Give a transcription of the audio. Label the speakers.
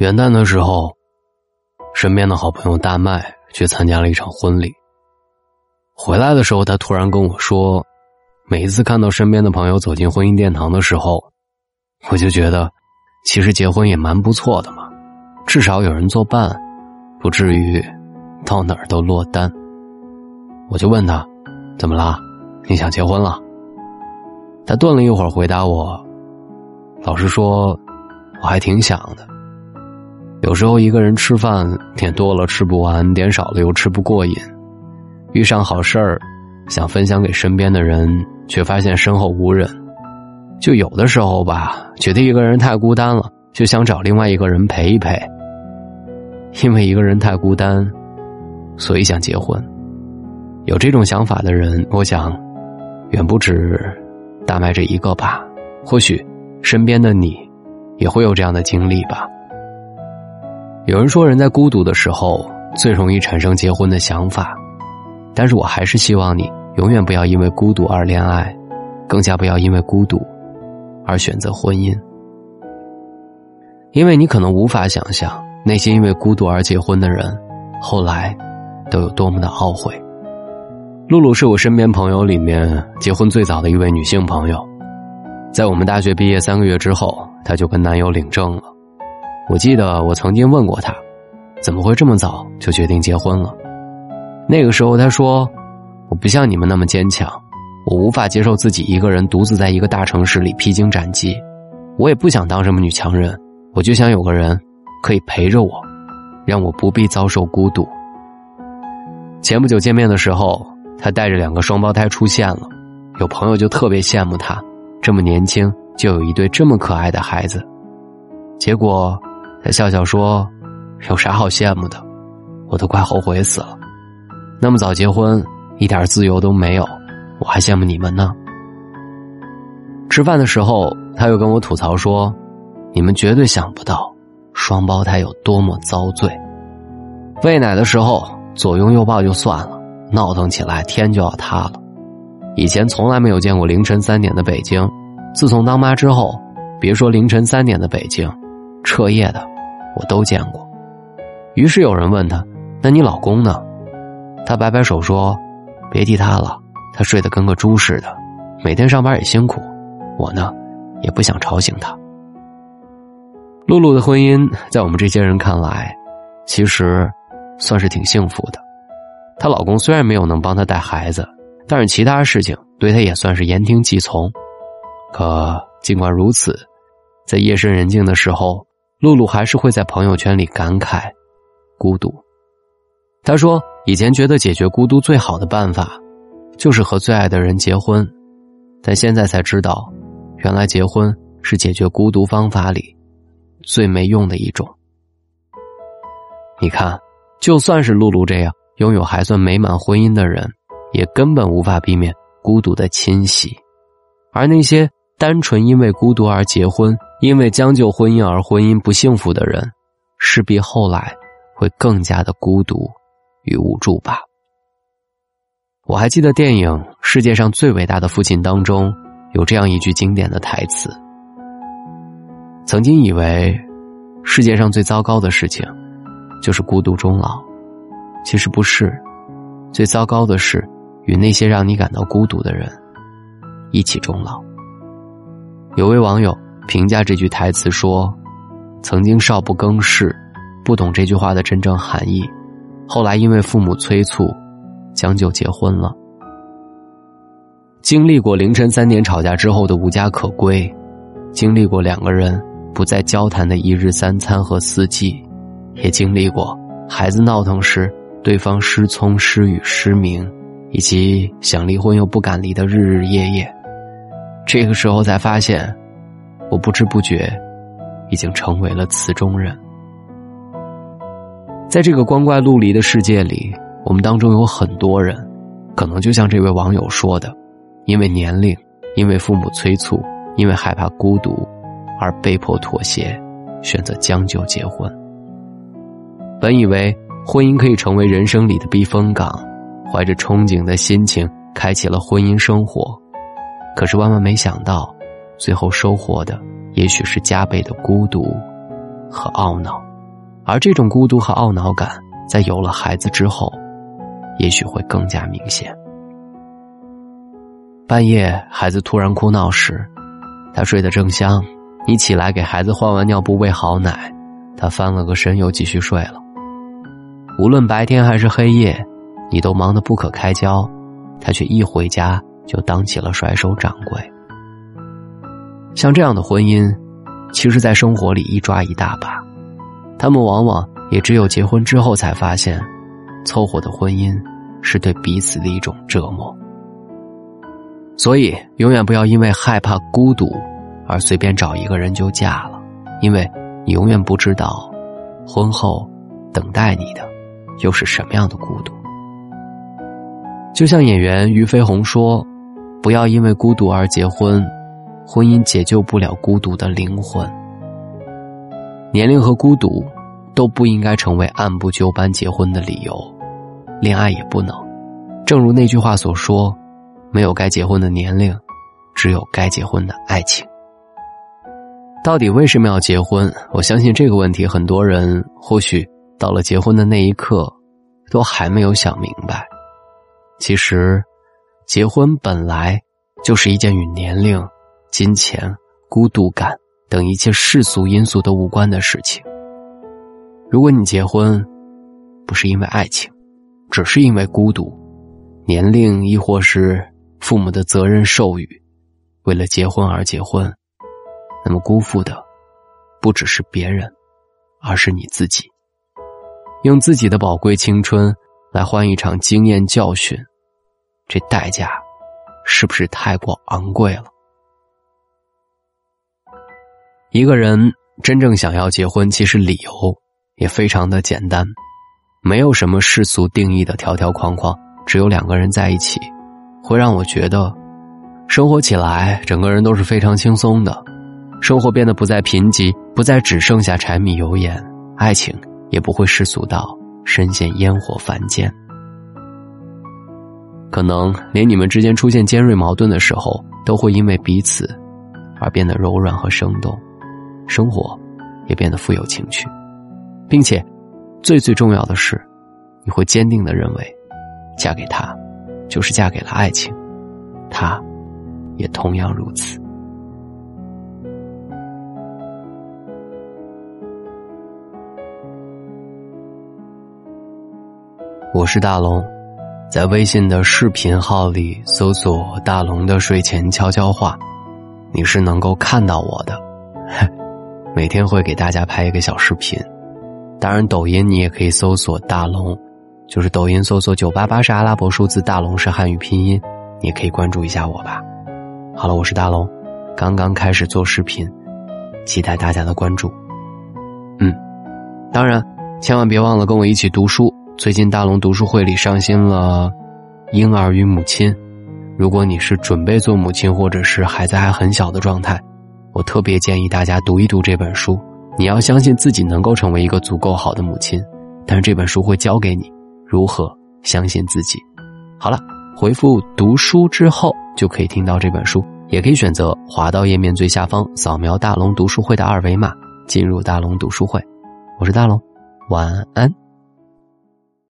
Speaker 1: 元旦的时候，身边的好朋友大麦去参加了一场婚礼。回来的时候，他突然跟我说：“每一次看到身边的朋友走进婚姻殿堂的时候，我就觉得，其实结婚也蛮不错的嘛，至少有人作伴，不至于到哪儿都落单。”我就问他：“怎么啦？你想结婚了？”他顿了一会儿，回答我：“老实说，我还挺想的。”有时候一个人吃饭，点多了吃不完，点少了又吃不过瘾。遇上好事儿，想分享给身边的人，却发现身后无人。就有的时候吧，觉得一个人太孤单了，就想找另外一个人陪一陪。因为一个人太孤单，所以想结婚。有这种想法的人，我想，远不止大麦这一个吧。或许，身边的你，也会有这样的经历吧。有人说，人在孤独的时候最容易产生结婚的想法，但是我还是希望你永远不要因为孤独而恋爱，更加不要因为孤独而选择婚姻，因为你可能无法想象那些因为孤独而结婚的人，后来都有多么的懊悔。露露是我身边朋友里面结婚最早的一位女性朋友，在我们大学毕业三个月之后，她就跟男友领证了。我记得我曾经问过他，怎么会这么早就决定结婚了？那个时候他说：“我不像你们那么坚强，我无法接受自己一个人独自在一个大城市里披荆斩棘，我也不想当什么女强人，我就想有个人可以陪着我，让我不必遭受孤独。”前不久见面的时候，他带着两个双胞胎出现了，有朋友就特别羡慕他，这么年轻就有一对这么可爱的孩子，结果。他笑笑说：“有啥好羡慕的？我都快后悔死了。那么早结婚，一点自由都没有，我还羡慕你们呢。”吃饭的时候，他又跟我吐槽说：“你们绝对想不到，双胞胎有多么遭罪。喂奶的时候左拥右抱就算了，闹腾起来天就要塌了。以前从来没有见过凌晨三点的北京，自从当妈之后，别说凌晨三点的北京，彻夜的。”我都见过，于是有人问他：“那你老公呢？”他摆摆手说：“别提他了，他睡得跟个猪似的，每天上班也辛苦。我呢，也不想吵醒他。”露露的婚姻在我们这些人看来，其实算是挺幸福的。她老公虽然没有能帮她带孩子，但是其他事情对她也算是言听计从。可尽管如此，在夜深人静的时候。露露还是会在朋友圈里感慨孤独。她说：“以前觉得解决孤独最好的办法，就是和最爱的人结婚，但现在才知道，原来结婚是解决孤独方法里最没用的一种。”你看，就算是露露这样拥有还算美满婚姻的人，也根本无法避免孤独的侵袭，而那些单纯因为孤独而结婚。因为将就婚姻而婚姻不幸福的人，势必后来会更加的孤独与无助吧。我还记得电影《世界上最伟大的父亲》当中有这样一句经典的台词：“曾经以为世界上最糟糕的事情就是孤独终老，其实不是，最糟糕的是与那些让你感到孤独的人一起终老。”有位网友。评价这句台词说：“曾经少不更事，不懂这句话的真正含义。后来因为父母催促，将就结婚了。经历过凌晨三点吵架之后的无家可归，经历过两个人不再交谈的一日三餐和四季，也经历过孩子闹腾时对方失聪失语失明，以及想离婚又不敢离的日日夜夜。这个时候才发现。”我不知不觉，已经成为了词中人。在这个光怪陆离的世界里，我们当中有很多人，可能就像这位网友说的，因为年龄，因为父母催促，因为害怕孤独，而被迫妥协，选择将就结婚。本以为婚姻可以成为人生里的避风港，怀着憧憬的心情开启了婚姻生活，可是万万没想到。最后收获的，也许是加倍的孤独和懊恼。而这种孤独和懊恼感，在有了孩子之后，也许会更加明显。半夜孩子突然哭闹时，他睡得正香，你起来给孩子换完尿布、喂好奶，他翻了个身又继续睡了。无论白天还是黑夜，你都忙得不可开交，他却一回家就当起了甩手掌柜。像这样的婚姻，其实，在生活里一抓一大把。他们往往也只有结婚之后才发现，凑合的婚姻是对彼此的一种折磨。所以，永远不要因为害怕孤独而随便找一个人就嫁了，因为你永远不知道，婚后等待你的又是什么样的孤独。就像演员俞飞鸿说：“不要因为孤独而结婚，婚姻解救不了孤独的灵魂。”年龄和孤独，都不应该成为按部就班结婚的理由，恋爱也不能。正如那句话所说：“没有该结婚的年龄，只有该结婚的爱情。”到底为什么要结婚？我相信这个问题，很多人或许到了结婚的那一刻，都还没有想明白。其实，结婚本来就是一件与年龄、金钱、孤独感。等一切世俗因素都无关的事情。如果你结婚，不是因为爱情，只是因为孤独、年龄，亦或是父母的责任授予，为了结婚而结婚，那么辜负的不只是别人，而是你自己。用自己的宝贵青春来换一场经验教训，这代价是不是太过昂贵了？一个人真正想要结婚，其实理由也非常的简单，没有什么世俗定义的条条框框，只有两个人在一起，会让我觉得，生活起来整个人都是非常轻松的，生活变得不再贫瘠，不再只剩下柴米油盐，爱情也不会世俗到深陷烟火凡间。可能连你们之间出现尖锐矛盾的时候，都会因为彼此而变得柔软和生动。生活也变得富有情趣，并且最最重要的是，你会坚定的认为，嫁给他就是嫁给了爱情，他也同样如此。我是大龙，在微信的视频号里搜索“大龙的睡前悄悄话”，你是能够看到我的。每天会给大家拍一个小视频，当然抖音你也可以搜索大龙，就是抖音搜索九八八是阿拉伯数字，大龙是汉语拼音，你也可以关注一下我吧。好了，我是大龙，刚刚开始做视频，期待大家的关注。嗯，当然千万别忘了跟我一起读书。最近大龙读书会里上新了《婴儿与母亲》，如果你是准备做母亲，或者是孩子还很小的状态。我特别建议大家读一读这本书。你要相信自己能够成为一个足够好的母亲，但是这本书会教给你如何相信自己。好了，回复“读书”之后就可以听到这本书，也可以选择滑到页面最下方扫描大龙读书会的二维码进入大龙读书会。我是大龙，晚安。